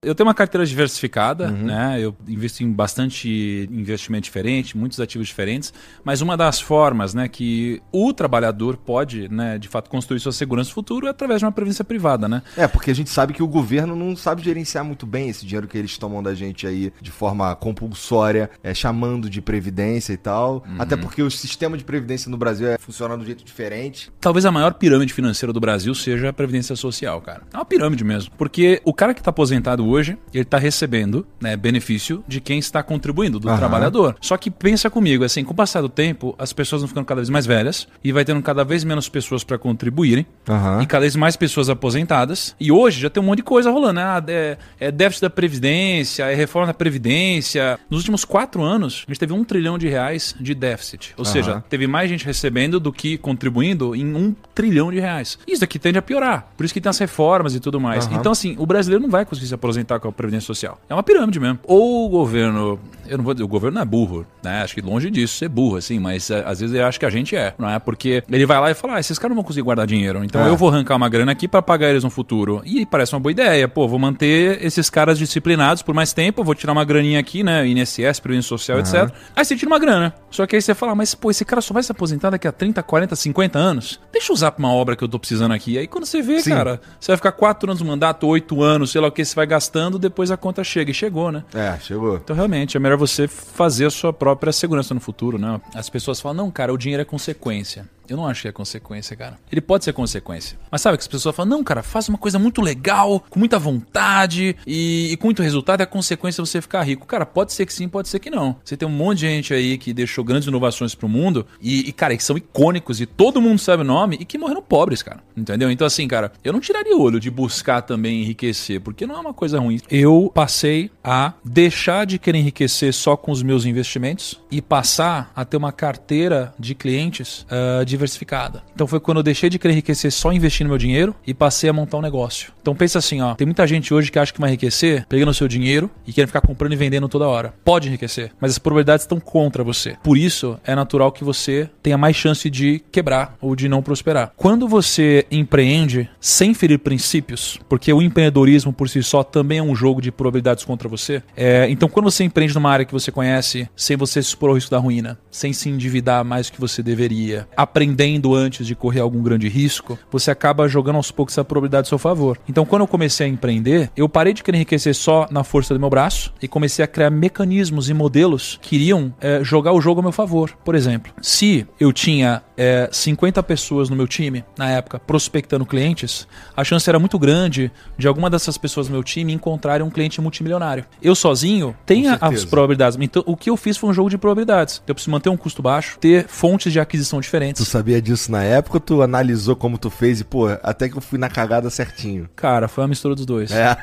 Eu tenho uma carteira diversificada, uhum. né? Eu invisto em bastante investimento diferente, muitos ativos diferentes, mas uma das formas, né, que o trabalhador pode, né, de fato construir sua segurança futuro é através de uma previdência privada, né? É, porque a gente sabe que o governo não sabe gerenciar muito bem esse dinheiro que eles tomam da gente aí de forma compulsória, é, chamando de previdência e tal. Uhum. Até porque o sistema de previdência no Brasil é, funciona de um jeito diferente. Talvez a maior pirâmide financeira do Brasil seja a previdência social, cara. É uma pirâmide mesmo, porque o cara que está aposentado hoje, ele está recebendo né, benefício de quem está contribuindo, do trabalhador. Só que pensa comigo, assim, com o passar do tempo, as pessoas vão ficando cada vez mais velhas e vai tendo cada vez menos pessoas para contribuírem e cada vez mais pessoas aposentadas. E hoje já tem um monte de coisa rolando, né? Ah, é, é déficit da Previdência, é reforma da Previdência. Nos últimos quatro anos, a gente teve um trilhão de reais de déficit. Ou seja, teve mais gente recebendo do que contribuindo em um trilhão de reais. Isso daqui tende a piorar. Por isso que tem as reformas e tudo mais. Então, assim, o brasileiro não vai conseguir se aposentar aposentar com a Previdência Social. É uma pirâmide mesmo. Ou o governo, eu não vou dizer, o governo não é burro, né? Acho que longe disso ser burro, assim, mas é, às vezes eu acho que a gente é, não é? Porque ele vai lá e fala, ah, esses caras não vão conseguir guardar dinheiro, então é. eu vou arrancar uma grana aqui para pagar eles no futuro. E parece uma boa ideia, pô, vou manter esses caras disciplinados por mais tempo, vou tirar uma graninha aqui, né? INSS, Previdência Social, uhum. etc. Aí você tira uma grana. Só que aí você fala, mas pô, esse cara só vai se aposentar daqui a 30, 40, 50 anos? Deixa eu usar pra uma obra que eu tô precisando aqui. Aí quando você vê, Sim. cara, você vai ficar 4 anos no mandato, 8 anos, sei lá o que, você vai gastando, depois a conta chega. E chegou, né? É, chegou. Então, realmente, é melhor você fazer a sua própria segurança no futuro, né? As pessoas falam, não, cara, o dinheiro é consequência. Eu não acho que é consequência, cara. Ele pode ser consequência. Mas sabe que as pessoas falam, não, cara, faz uma coisa muito legal, com muita vontade e, e com muito resultado, é a consequência você ficar rico. Cara, pode ser que sim, pode ser que não. Você tem um monte de gente aí que deixou grandes inovações pro mundo e, e cara, que são icônicos e todo mundo sabe o nome e que morreram pobres, cara. Entendeu? Então, assim, cara, eu não tiraria olho de buscar também enriquecer, porque não é uma coisa ruim. Eu passei a deixar de querer enriquecer só com os meus investimentos e passar a ter uma carteira de clientes uh, de diversificada. Então foi quando eu deixei de querer enriquecer só investindo meu dinheiro e passei a montar um negócio. Então pensa assim, ó, tem muita gente hoje que acha que vai enriquecer pegando seu dinheiro e querendo ficar comprando e vendendo toda hora. Pode enriquecer, mas as probabilidades estão contra você. Por isso é natural que você tenha mais chance de quebrar ou de não prosperar. Quando você empreende sem ferir princípios, porque o empreendedorismo por si só também é um jogo de probabilidades contra você. É, então quando você empreende numa área que você conhece, sem você se expor ao risco da ruína, sem se endividar mais do que você deveria, aprender aprendendo antes de correr algum grande risco, você acaba jogando aos poucos essa probabilidade a seu favor. Então, quando eu comecei a empreender, eu parei de querer enriquecer só na força do meu braço e comecei a criar mecanismos e modelos que iriam é, jogar o jogo a meu favor. Por exemplo, se eu tinha é, 50 pessoas no meu time, na época, prospectando clientes, a chance era muito grande de alguma dessas pessoas do meu time encontrarem um cliente multimilionário. Eu sozinho tenho as probabilidades. Então, o que eu fiz foi um jogo de probabilidades. Eu preciso manter um custo baixo, ter fontes de aquisição diferentes sabia disso na época ou tu analisou como tu fez e, pô, até que eu fui na cagada certinho? Cara, foi uma mistura dos dois. É.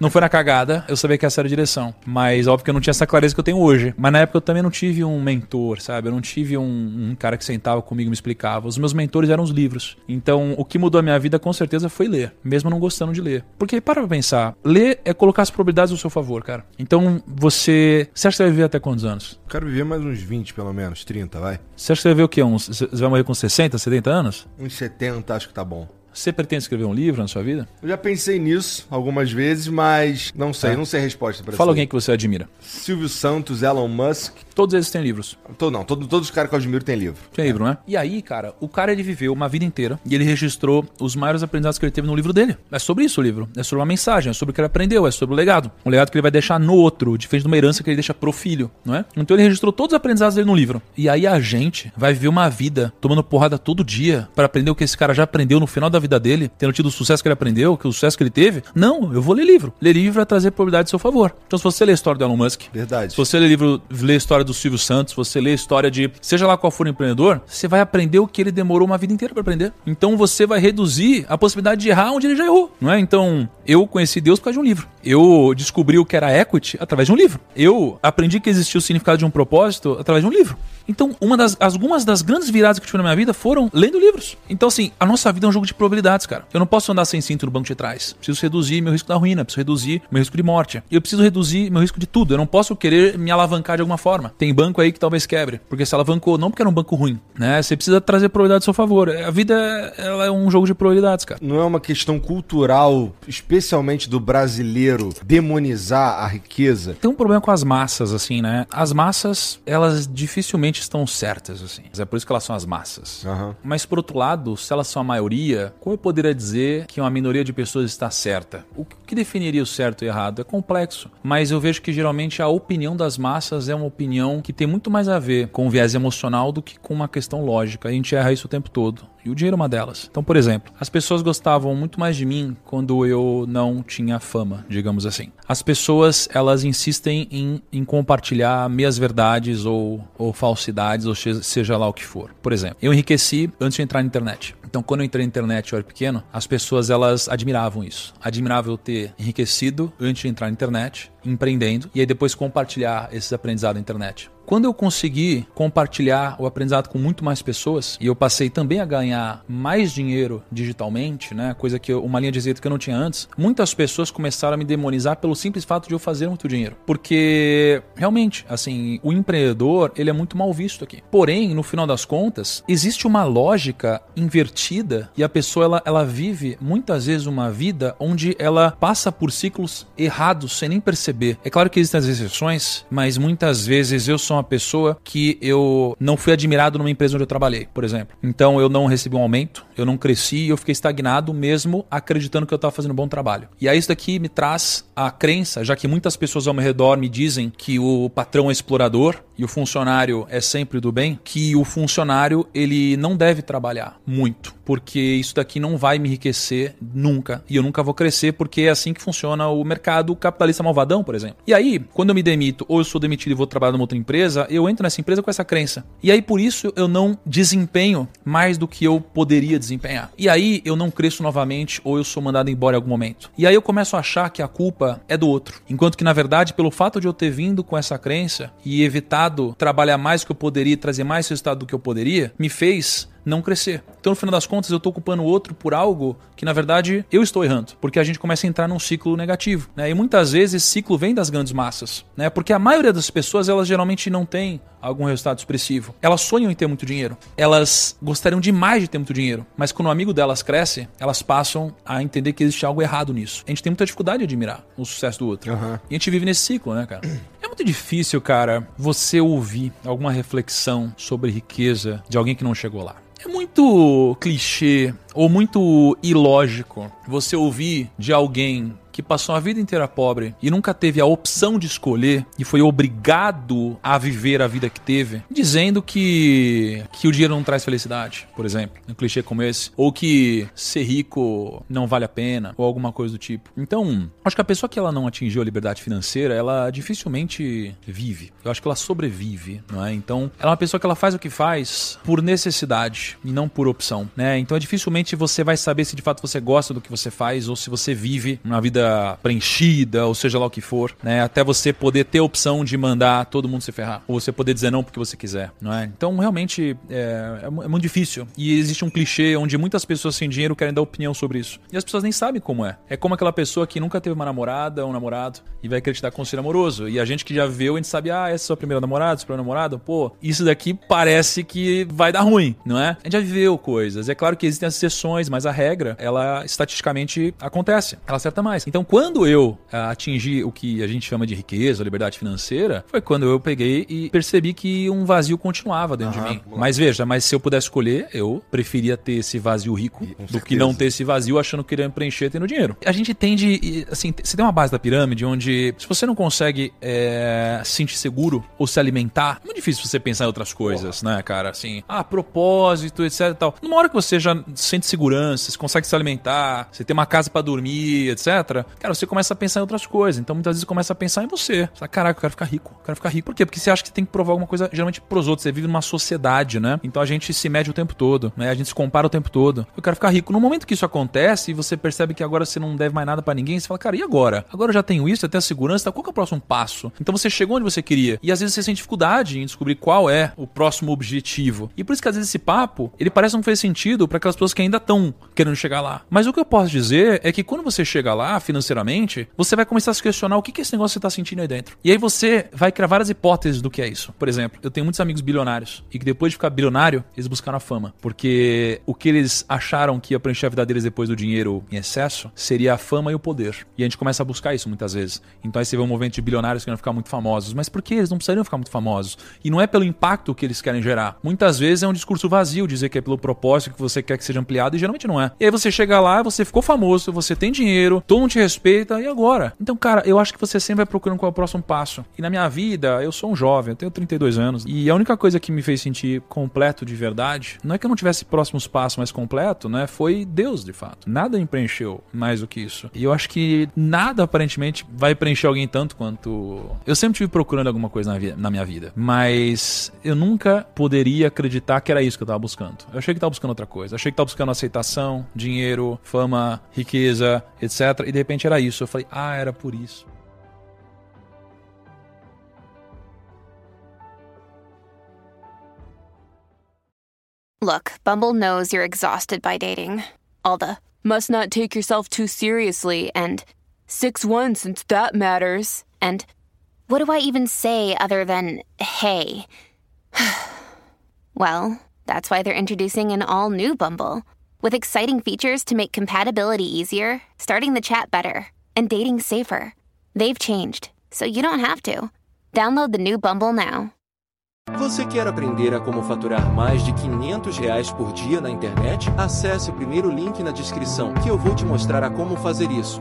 Não foi na cagada, eu sabia que essa era a direção. Mas óbvio que eu não tinha essa clareza que eu tenho hoje. Mas na época eu também não tive um mentor, sabe? Eu não tive um, um cara que sentava comigo e me explicava. Os meus mentores eram os livros. Então o que mudou a minha vida com certeza foi ler, mesmo não gostando de ler. Porque para pra pensar, ler é colocar as probabilidades ao seu favor, cara. Então você. Você acha que você vai viver até quantos anos? Quero viver mais uns 20, pelo menos, 30, vai. Você acha que você vai viver o quê? Uns, você vai morrer com 60, 70 anos? Uns 70, acho que tá bom. Você pretende escrever um livro na sua vida? Eu já pensei nisso algumas vezes, mas não sei, Tá. não sei a resposta pra Fala alguém que você admira. Silvio Santos, Elon Musk. Todos eles têm livros. Não, todo- todos os caras que eu admiro têm livro. Tem livro, né? E aí, cara, o cara ele viveu uma vida inteira e ele registrou os maiores aprendizados que ele teve no livro dele. É sobre isso o livro. É sobre uma mensagem, é sobre o que ele aprendeu, é sobre o legado. Um legado que ele vai deixar no outro, diferente de uma herança que ele deixa pro filho, não é? Então ele registrou todos os aprendizados dele no livro. E aí a gente vai viver uma vida tomando porrada todo dia para aprender o que esse cara já aprendeu no final da vida dele, tendo tido o sucesso que ele aprendeu, que o sucesso que ele teve. Não, eu vou ler livro. Ler livro vai trazer probabilidade a seu favor. Então se você ler a história do Elon Musk, Verdade. se você lê livro, lê a história do Silvio Santos, você lê a história de, seja lá qual for o empreendedor, você vai aprender o que ele demorou uma vida inteira para aprender. Então você vai reduzir a possibilidade de errar onde ele já errou, não é? Então, eu conheci Deus por causa de um livro. Eu descobri o que era equity através de um livro. Eu aprendi que existia o significado de um propósito através de um livro. Então, uma das, algumas das grandes viradas que eu tive na minha vida foram lendo livros. Então, assim, a nossa vida é um jogo de probabilidades, cara. Eu não posso andar sem cinto no banco de trás. Preciso reduzir meu risco da ruína, preciso reduzir meu risco de morte. E eu preciso reduzir meu risco de tudo. Eu não posso querer me alavancar de alguma forma. Tem banco aí que talvez quebre, porque se alavancou, não porque era um banco ruim, né? Você precisa trazer probabilidade a seu favor. A vida, ela é um jogo de probabilidades, cara. Não é uma questão cultural, especialmente do brasileiro, demonizar a riqueza? Tem um problema com as massas, assim, né? As massas, elas dificilmente estão certas, assim. É por isso que elas são as massas. Aham. Mas, por outro lado, se elas são a maioria, como eu poderia dizer que uma minoria de pessoas está certa? O que definiria o certo e errado? É complexo. Mas eu vejo que geralmente a opinião das massas é uma opinião que tem muito mais a ver com o viés emocional do que com uma questão lógica. A gente erra isso o tempo todo. E o dinheiro é uma delas. Então, por exemplo, as pessoas gostavam muito mais de mim quando eu não tinha fama, digamos assim. As pessoas, elas insistem em, em compartilhar meias verdades ou, ou falsidades, ou seja lá o que for. Por exemplo, eu enriqueci antes de entrar na internet. Então, quando eu entrei na internet, eu era pequeno, as pessoas, elas admiravam isso. Admiravam eu ter enriquecido antes de entrar na internet, empreendendo, e aí depois compartilhar esses aprendizados na internet. Quando eu consegui compartilhar o aprendizado com muito mais pessoas e eu passei também a ganhar mais dinheiro digitalmente, né, coisa que eu, uma linha de receita que eu não tinha antes, muitas pessoas começaram a me demonizar pelo simples fato de eu fazer muito dinheiro, porque realmente, assim, o empreendedor ele é muito mal visto aqui. Porém, no final das contas, existe uma lógica invertida e a pessoa ela, ela vive muitas vezes uma vida onde ela passa por ciclos errados sem nem perceber. É claro que existem as exceções, mas muitas vezes eu sou uma pessoa que eu não fui admirado numa empresa onde eu trabalhei, por exemplo. Então eu não recebi um aumento, eu não cresci e eu fiquei estagnado mesmo acreditando que eu estava fazendo um bom trabalho. E aí isso daqui me traz a crença, já que muitas pessoas ao meu redor me dizem que o patrão é explorador e o funcionário é sempre do bem, que o funcionário ele não deve trabalhar muito, porque isso daqui não vai me enriquecer nunca e eu nunca vou crescer porque é assim que funciona o mercado capitalista malvadão, por exemplo. E aí, quando eu me demito ou eu sou demitido e vou trabalhar numa outra empresa, eu entro nessa empresa com essa crença. E aí por isso eu não desempenho mais do que eu poderia desempenhar. E aí eu não cresço novamente ou eu sou mandado embora em algum momento. E aí eu começo a achar que a culpa é do outro, enquanto que na verdade, pelo fato de eu ter vindo com essa crença e evitado trabalhar mais do que eu poderia, trazer mais resultado do que eu poderia, me fez não crescer. Então, no final das contas, eu estou culpando o outro por algo que, na verdade, eu estou errando. Porque a gente começa a entrar num ciclo negativo. Né? E muitas vezes esse ciclo vem das grandes massas. Né? Porque a maioria das pessoas, elas geralmente não tem algum resultado expressivo. Elas sonham em ter muito dinheiro. Elas gostariam demais de ter muito dinheiro. Mas quando o amigo delas cresce, elas passam a entender que existe algo errado nisso. A gente tem muita dificuldade de admirar o sucesso do outro. Aham. E a gente vive nesse ciclo, né, cara? É muito difícil, cara, você ouvir alguma reflexão sobre riqueza de alguém que não chegou lá. É muito clichê ou muito ilógico você ouvir de alguém que passou a vida inteira pobre e nunca teve a opção de escolher e foi obrigado a viver a vida que teve, dizendo que que o dinheiro não traz felicidade, por exemplo, um clichê como esse, ou que ser rico não vale a pena, ou alguma coisa do tipo. Então, acho que a pessoa que ela não atingiu a liberdade financeira, ela dificilmente vive. Eu acho que ela sobrevive, não é? Então, ela é uma pessoa que ela faz o que faz por necessidade e não por opção, né? Então, é dificilmente você vai saber se de fato você gosta do que você faz ou se você vive uma vida preenchida, ou seja lá o que for, né? Até você poder ter a opção de mandar todo mundo se ferrar, ou você poder dizer não porque você quiser, não é? Então, realmente, é, é, é muito difícil. E existe um clichê onde muitas pessoas sem dinheiro querem dar opinião sobre isso. E as pessoas nem sabem como é. É como aquela pessoa que nunca teve uma namorada ou um namorado e vai acreditar conselho amoroso. E a gente que já viu, a gente sabe, ah, essa é sua primeira namorada, seu primeiro namorado, pô, isso daqui parece que vai dar ruim, não é? A gente já viveu coisas. É claro que existem as exceções, mas a regra, ela estatisticamente acontece. Ela acerta mais. Então, quando eu ah, atingi o que a gente chama de riqueza, liberdade financeira, foi quando eu peguei e percebi que um vazio continuava dentro ah, de mim. Boa. Mas veja, mas se eu pudesse escolher, eu preferia ter esse vazio rico do certeza. que não ter esse vazio achando que iria preencher tendo dinheiro. A gente tende, assim, você tem uma base da pirâmide onde se você não consegue é, se sentir seguro ou se alimentar, é muito difícil você pensar em outras coisas, Porra. né, cara? Assim, ah, propósito, etc e tal. Numa hora que você já sente segurança, você consegue se alimentar, você tem uma casa para dormir, etc. Cara, você começa a pensar em outras coisas. Então muitas vezes você começa a pensar em você. Você fala, caraca, eu quero ficar rico, eu quero ficar rico. Por quê? Porque você acha que tem que provar alguma coisa geralmente pros outros. Você vive numa sociedade, né? Então a gente se mede o tempo todo, né? A gente se compara o tempo todo. Eu quero ficar rico. No momento que isso acontece e você percebe que agora você não deve mais nada para ninguém, você fala, cara, e agora? Agora eu já tenho isso, eu tenho a segurança, qual que é o próximo passo? Então você chegou onde você queria. E às vezes você sente dificuldade em descobrir qual é o próximo objetivo. E por isso que às vezes esse papo, ele parece não fazer sentido para aquelas pessoas que ainda estão querendo chegar lá. Mas o que eu posso dizer é que quando você chega lá financeiramente, você vai começar a se questionar o que, é esse negócio que você tá sentindo aí dentro. E aí você vai criar várias hipóteses do que é isso. Por exemplo, eu tenho muitos amigos bilionários e que depois de ficar bilionário, eles buscaram a fama. Porque o que eles acharam que ia preencher a vida deles depois do dinheiro em excesso seria a fama e o poder. E a gente começa a buscar isso muitas vezes. Então aí você vê um movimento de bilionários querendo ficar muito famosos. Mas por que eles não precisariam ficar muito famosos? E não é pelo impacto que eles querem gerar. Muitas vezes é um discurso vazio dizer que é pelo propósito que você quer que seja ampliado e geralmente não é. E aí você chega lá, você ficou famoso, você tem dinheiro, todo mundo te respeita e agora? Então, cara, eu acho que você sempre vai procurando qual é o próximo passo. E na minha vida, eu sou um jovem, eu tenho 32 anos e a única coisa que me fez sentir completo de verdade, não é que eu não tivesse próximos passos mais completo, né? Foi Deus, de fato. Nada me preencheu mais do que isso. E eu acho que nada aparentemente vai preencher alguém tanto quanto. Eu sempre tive procurando alguma coisa na, na minha vida, mas eu nunca poderia acreditar que era isso que eu tava buscando. Eu achei que tava buscando outra coisa. Eu achei que tava buscando aceitação, dinheiro, fama, riqueza, etc. E de repente era isso. Eu falei, ah, era por isso. Look, Bumble knows you're exhausted by dating. All the must not take yourself too seriously and 6 1 since that matters. And what do I even say other than hey? well, that's why they're introducing an all new Bumble with exciting features to make compatibility easier, starting the chat better, and dating safer. They've changed, so you don't have to. Download the new Bumble now. Você quer aprender a como faturar mais de 500 reais por dia na internet? Acesse o primeiro link na descrição que eu vou te mostrar a como fazer isso.